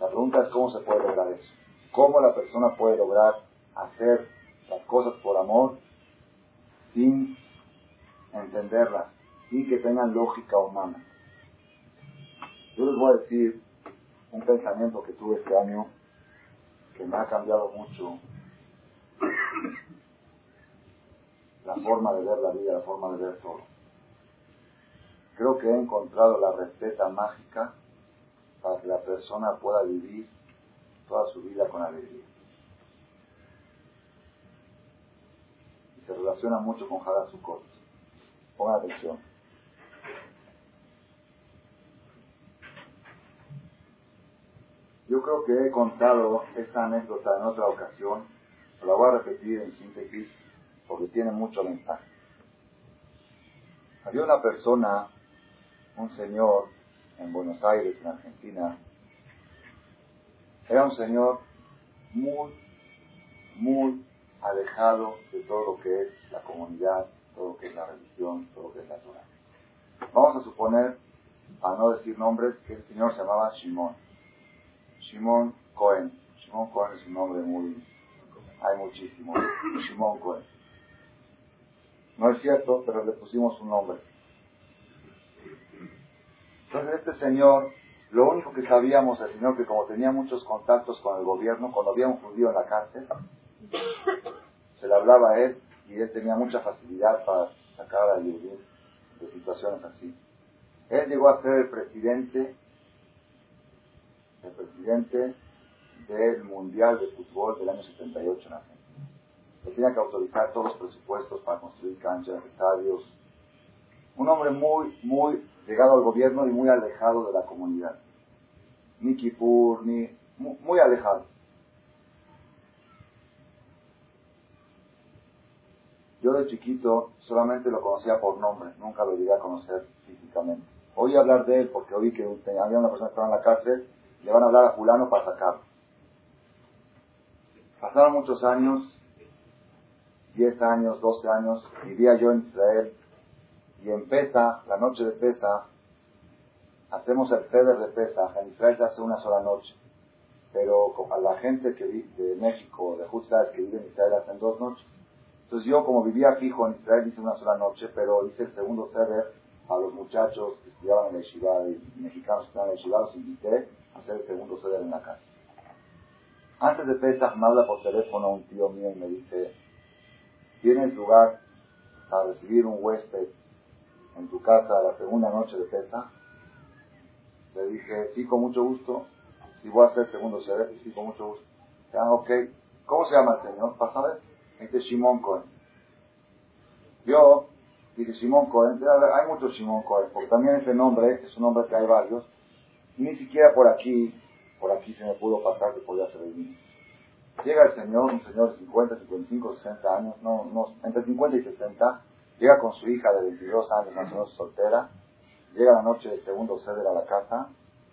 S1: La pregunta es cómo se puede lograr eso. ¿Cómo la persona puede lograr hacer las cosas por amor sin entenderlas, sin que tengan lógica humana? Yo les voy a decir un pensamiento que tuve este año que me ha cambiado mucho la forma de ver la vida, la forma de ver todo. Creo que he encontrado la receta mágica para que la persona pueda vivir toda su vida con alegría. Y se relaciona mucho con Hadasukot. Pongan atención. Yo creo que he contado esta anécdota en otra ocasión, la voy a repetir en síntesis porque tiene mucho mensaje. Había una persona, un señor en Buenos Aires, en Argentina, era un señor muy, muy alejado de todo lo que es la comunidad, todo lo que es la religión, todo lo que es la Torah. Vamos a suponer, a no decir nombres, que el señor se llamaba Shimon. Shimon Cohen. Shimon Cohen es un nombre muy... Hay muchísimos. Shimon Cohen. No es cierto, pero le pusimos un nombre. Entonces este señor, lo único que sabíamos el señor, que como tenía muchos contactos con el gobierno, cuando había un judío en la cárcel, se le hablaba a él y él tenía mucha facilidad para sacar a vivir de situaciones así. Él llegó a ser el presidente el presidente del Mundial de Fútbol del año 78 en Argentina. Se tenía que autorizar todos los presupuestos para construir canchas, estadios. Un hombre muy, muy llegado al gobierno y muy alejado de la comunidad. Ni Kipur, ni... muy, alejado. Yo de chiquito solamente lo conocía por nombre, nunca lo llegué a conocer físicamente. Oí hablar de él porque oí que había una persona que estaba en la cárcel le van a hablar a fulano para sacarlo. Pasaron muchos años, 10 años, 12 años, vivía yo en Israel Y en Pesa, la noche de Pesa, hacemos el Feder de Pesa. En Israel se hace una sola noche. Pero a la gente que de México, de Justas, que vive en Israel, hacen dos noches. Entonces yo, como vivía fijo en Israel, hice una sola noche, pero hice el segundo Feder a los muchachos que estudiaban en la Yeshiva, mexicanos que estaban en la Yeshiva, los invité a hacer el segundo Seder en la casa. Antes de Pesach me habla por teléfono un tío mío y me dice, ¿tienes lugar para recibir un huésped en tu casa la segunda noche de Pesach? Le dije, sí, con mucho gusto. Si voy a hacer segundo Seder, sí, con mucho gusto. Ah, ok. ¿Cómo se llama el señor? ¿Para saber? Este es Shimon Cohen. Yo dije Shimon Cohen, hay muchos Shimon Cohen, porque también ese nombre es un nombre que hay varios. Ni siquiera por aquí por aquí se me pudo pasar que podía ser el mismo. Llega el señor, un señor de 50, 55, 60 años, no, no, entre 50 y 60, llega con su hija de 22 años, más o soltera, llega la noche del segundo ceder a la casa,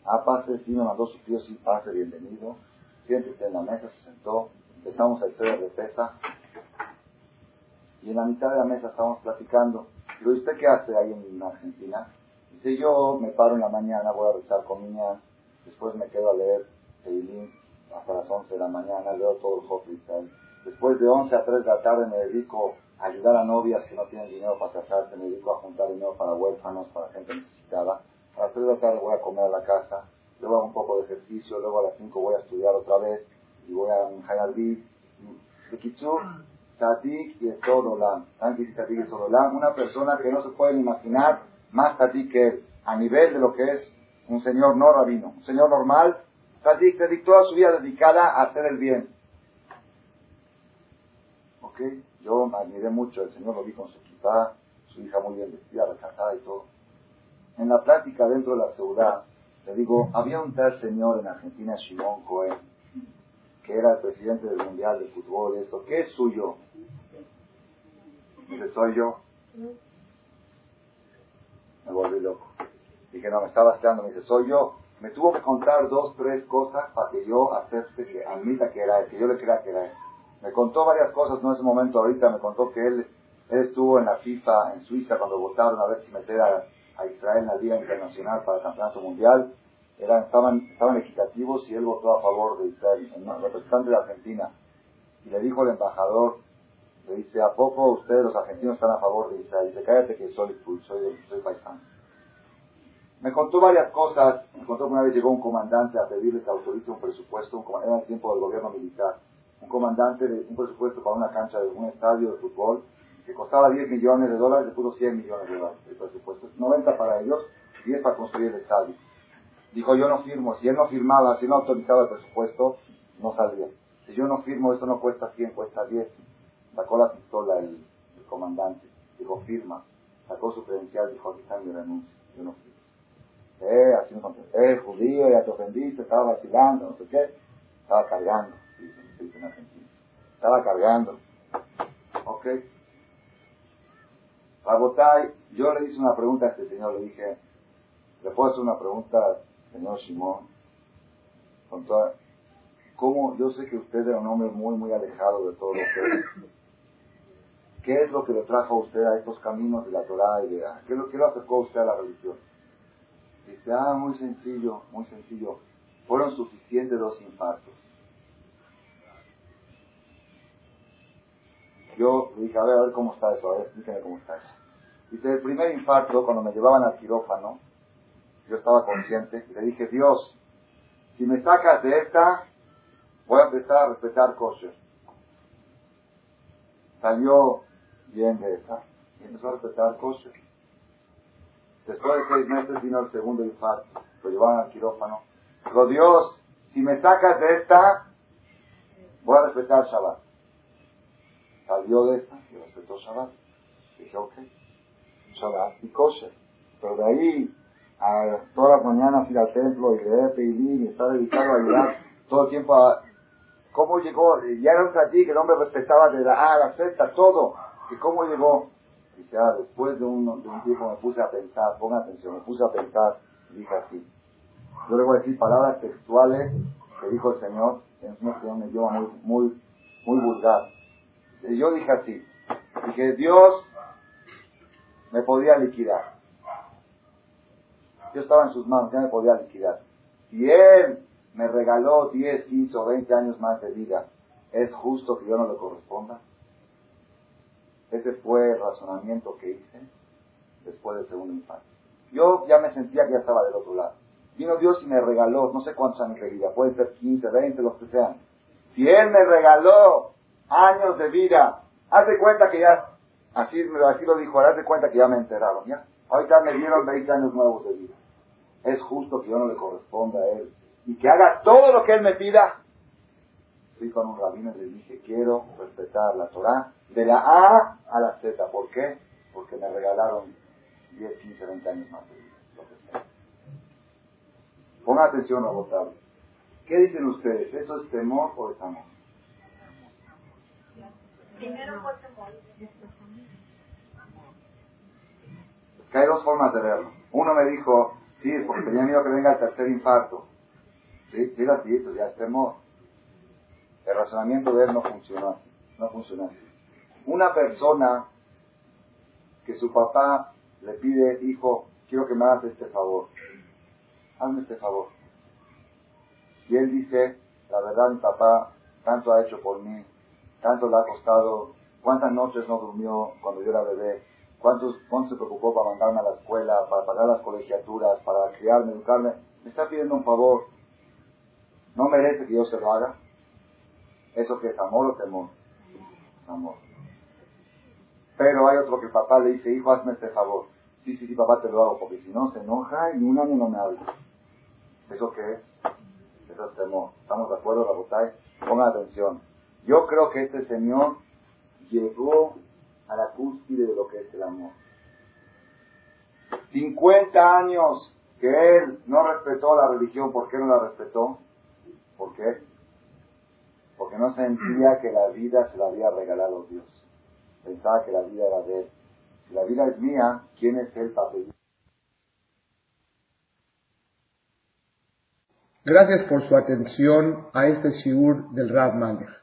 S1: ah, pase, sí, me mandó su tío, sí, pase, bienvenido, siéntese en la mesa, se sentó, empezamos el ceder de pesa, y en la mitad de la mesa estábamos platicando, y ¿usted qué hace ahí en Argentina? Dice, yo me paro en la mañana, voy a rezar con Después me quedo a leer Teilim hasta las 11 de la mañana, leo todo el Hofristal. Después de 11 a 3 de la tarde me dedico ayudar a novias que no tienen dinero para casarse, me dedico a juntar dinero para huérfanos, para gente necesitada. A las 3 de la tarde voy a comer a la casa, luego hago un poco de ejercicio, luego a las 5 voy a estudiar otra vez y voy a Hayalbid. Bekitsur, Tatik y Olam. ¿Saben qué Tatik y Olam? Una persona que no se puede imaginar más Tatik que él, a nivel de lo que es un señor no rabino, un señor normal, Sadik, dedicó toda su vida dedicada a hacer el bien. ¿Ok? Yo me admiré mucho, el señor lo vi con su equipa, su hija muy bien vestida, recasada y todo. En la plática dentro de la ciudad, le digo, había un tal señor en Argentina, Shimon Cohen, que era el presidente del Mundial de Fútbol esto, ¿qué es suyo? Dice, soy yo. Me volví loco. Dije, no, me estaba esperando, me dice, soy yo. Me tuvo que contar dos, tres cosas para que yo acepte que admita que era él, que yo le crea que era él. Me contó varias cosas, no en ese momento ahorita, me contó que él, estuvo en la FIFA, en Suiza, cuando votaron a ver si meter a, Israel en la Liga Internacional para el Campeonato Mundial. Eran, estaban, estaban equitativos y él votó a favor de Israel, el representante de Argentina. Y le dijo al embajador, le dice, ¿a poco ustedes los argentinos están a favor de Israel? Dice, cállate que soy, soy, soy paisano. Me contó varias cosas. Me contó que una vez llegó un comandante a pedirle que autorice un presupuesto, un, era el tiempo del gobierno militar, un comandante de un presupuesto para una cancha de un estadio de fútbol que costaba 10 millones de dólares, le puso 100 millones de dólares el presupuesto. 90 para ellos, 10 para construir el estadio. Dijo, yo no firmo. Si él no firmaba, si no autorizaba el presupuesto, no salía. Si yo no firmo, eso no cuesta 100, cuesta 10. Sacó la pistola el, comandante. Dijo, firma. Sacó su credencial, dijo, aquí está mi renuncia. Yo no firmo eh, así me eh, judío, ya te ofendiste, estaba vacilando, no sé qué. Estaba cargando, Estaba cargando. Ok. Rabotay, yo le hice una pregunta a este señor, le dije, ¿le puedo hacer una pregunta, señor Simón? ¿Cómo? Yo sé que usted era un hombre muy, muy alejado de todo lo que ¿Qué es lo que le trajo a usted a estos caminos de la Torah y de ¿Qué es lo que lo acercó a usted a la religión? Dice, ah, muy sencillo, muy sencillo. Fueron suficientes dos infartos. Yo le dije, a ver, a ver cómo está eso, a ver, explíqueme cómo está eso. Dice, el primer infarto, cuando me llevaban al quirófano, yo estaba consciente, le dije, Dios, si me sacas de esta, voy a empezar a respetar kosher. Salió bien de esta y empezó a respetar kosher. Después de seis meses vino el segundo infarto. Lo llevaron al quirófano. Dijo, Dios, si me sacas de esta, voy a respetar Shabbat. Salió de esta y respetó Shabbat. Dije, ok, Shabbat y kosher. Pero de ahí a todas las mañanas ir al templo y leer Teilim y estar dedicado a ayudar todo el tiempo a... ¿Cómo llegó? Ya era un que el hombre respetaba de la A a todo. ¿Y cómo llegó? Dice, ah, después de un, de un tiempo me puse a pensar, ponga atención, me puse a pensar y dije así. Yo le voy a decir palabras textuales que dijo el Señor, en un idioma muy, muy, muy vulgar. Y yo dije así, dije, Dios me podía liquidar. Yo estaba en sus manos, ya me podía liquidar. Si él me regaló 10, 15 o 20 años más de vida, ¿es justo que yo no le corresponda? Ese fue el razonamiento que hice después del segundo infarto. Yo ya me sentía que ya estaba del otro lado. Vino Dios y me regaló, no sé cuántos años de vida, pueden ser 15, 20, los que sean. Si Él me regaló años de vida, haz de cuenta que ya, así, así lo dijo, haz de cuenta que ya me enteraron, ¿ya? Ahorita me dieron 20 años nuevos de vida. Es justo que yo no le corresponda a Él y que haga todo lo que Él me pida. Fui con un rabino y le dije, quiero respetar la Torah de la A a la Z. ¿Por qué? Porque me regalaron 10, 15, 20 años más de vida. Lo que sea. Pongan atención, votar. ¿Qué dicen ustedes? ¿Eso es temor o es amor?
S3: Primero fue temor.
S1: Que hay dos formas de verlo. Uno me dijo, sí, porque tenía miedo que venga el tercer infarto. Sí, sí, así, pues ya es temor. El razonamiento de él no funcionó así. No funcionó así. Una persona que su papá le pide, hijo, quiero que me hagas este favor. Hazme este favor. Y él dice, la verdad mi papá tanto ha hecho por mí, tanto le ha costado, cuántas noches no durmió cuando yo era bebé, cuántos, cuánto se preocupó para mandarme a la escuela, para pagar las colegiaturas, para criarme, educarme. Me está pidiendo un favor. ¿No merece que yo se lo haga? ¿Eso que es amor o temor? Amor. Pero hay otro que el papá le dice, hijo, hazme este favor. Sí, sí, sí, papá, te lo hago, porque si no se enoja y un año no me habla. ¿Eso qué es? Eso es temor. ¿Estamos de acuerdo, Rabotay? Pongan atención. Yo creo que este señor llegó a la cúspide de lo que es el amor. 50 años que él no respetó la religión, ¿por qué no la respetó? ¿Por qué? Porque no sentía que la vida se la había regalado Dios. Pensaba que la vida era de él. Si la vida es mía, ¿quién es él para pedir?
S5: Gracias por su atención a este shiur del Rav Malech.